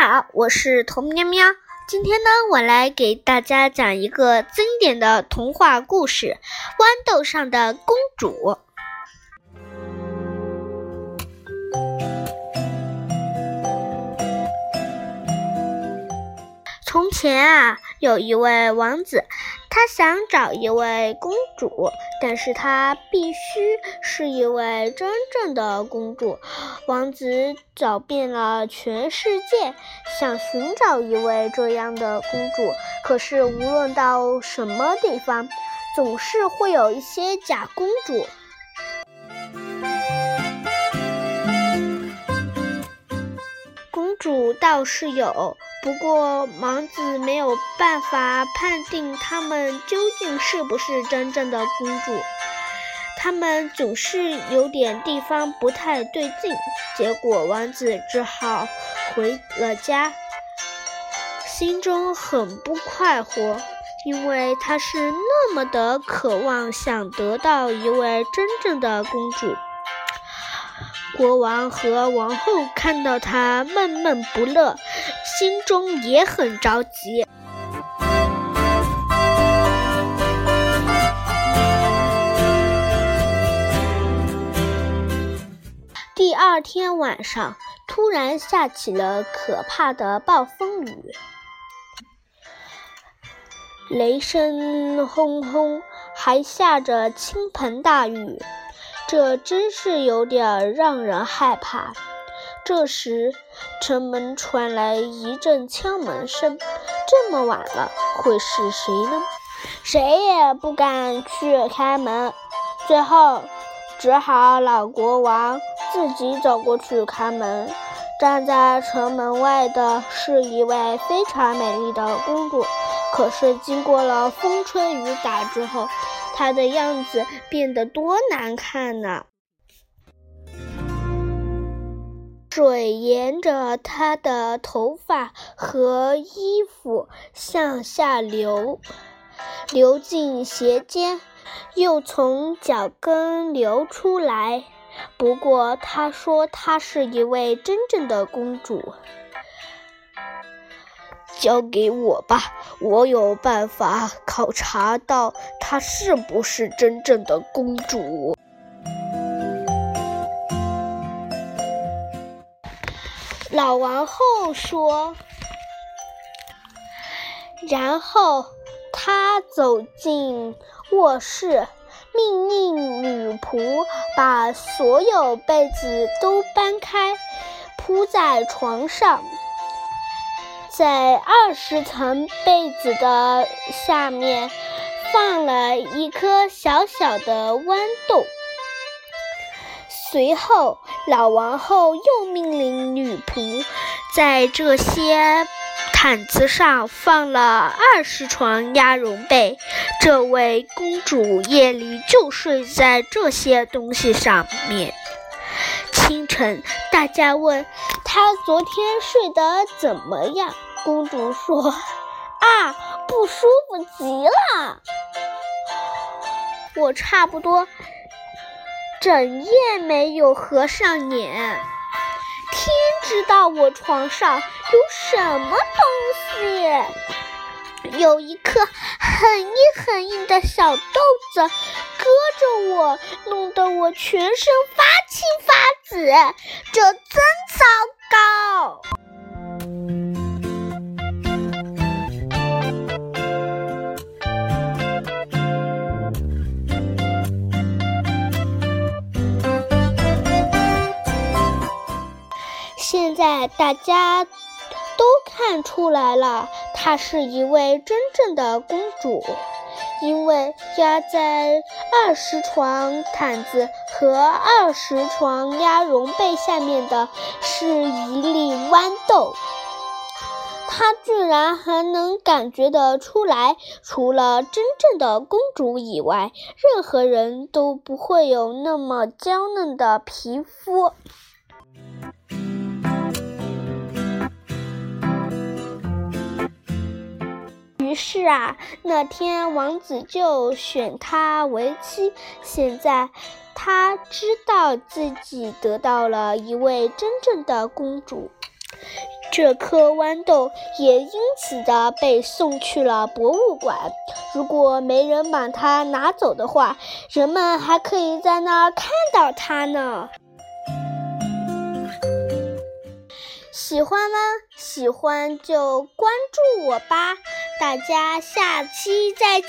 好，我是童喵喵。今天呢，我来给大家讲一个经典的童话故事《豌豆上的公主》。从前啊，有一位王子。他想找一位公主，但是他必须是一位真正的公主。王子找遍了全世界，想寻找一位这样的公主。可是无论到什么地方，总是会有一些假公主。公主倒是有。不过，王子没有办法判定他们究竟是不是真正的公主。他们总是有点地方不太对劲。结果，王子只好回了家，心中很不快活，因为他是那么的渴望想得到一位真正的公主。国王和王后看到他闷闷不乐，心中也很着急。第二天晚上，突然下起了可怕的暴风雨，雷声轰轰，还下着倾盆大雨。这真是有点让人害怕。这时，城门传来一阵敲门声。这么晚了，会是谁呢？谁也不敢去开门。最后，只好老国王自己走过去开门。站在城门外的是一位非常美丽的公主。可是，经过了风吹雨打之后，她的样子变得多难看呢！水沿着她的头发和衣服向下流，流进鞋尖，又从脚跟流出来。不过，她说她是一位真正的公主。交给我吧，我有办法考察到她是不是真正的公主。老王后说，然后他走进卧室，命令女仆把所有被子都搬开，铺在床上。在二十层被子的下面放了一颗小小的豌豆。随后，老王后又命令女仆在这些毯子上放了二十床鸭绒被。这位公主夜里就睡在这些东西上面。清晨，大家问她昨天睡得怎么样。公主说：“ 啊，不舒服极了！我差不多整夜没有合上眼。天知道我床上有什么东西，有一颗很硬很硬的小豆子搁着我，弄得我全身发青发紫，这真糟糕。”现在大家都看出来了，她是一位真正的公主，因为压在二十床毯子和二十床鸭绒被下面的是一粒豌豆。她居然还能感觉得出来，除了真正的公主以外，任何人都不会有那么娇嫩的皮肤。是啊，那天王子就选她为妻。现在他知道自己得到了一位真正的公主，这颗豌豆也因此的被送去了博物馆。如果没人把它拿走的话，人们还可以在那儿看到它呢。喜欢吗？喜欢就关注我吧！大家下期再见。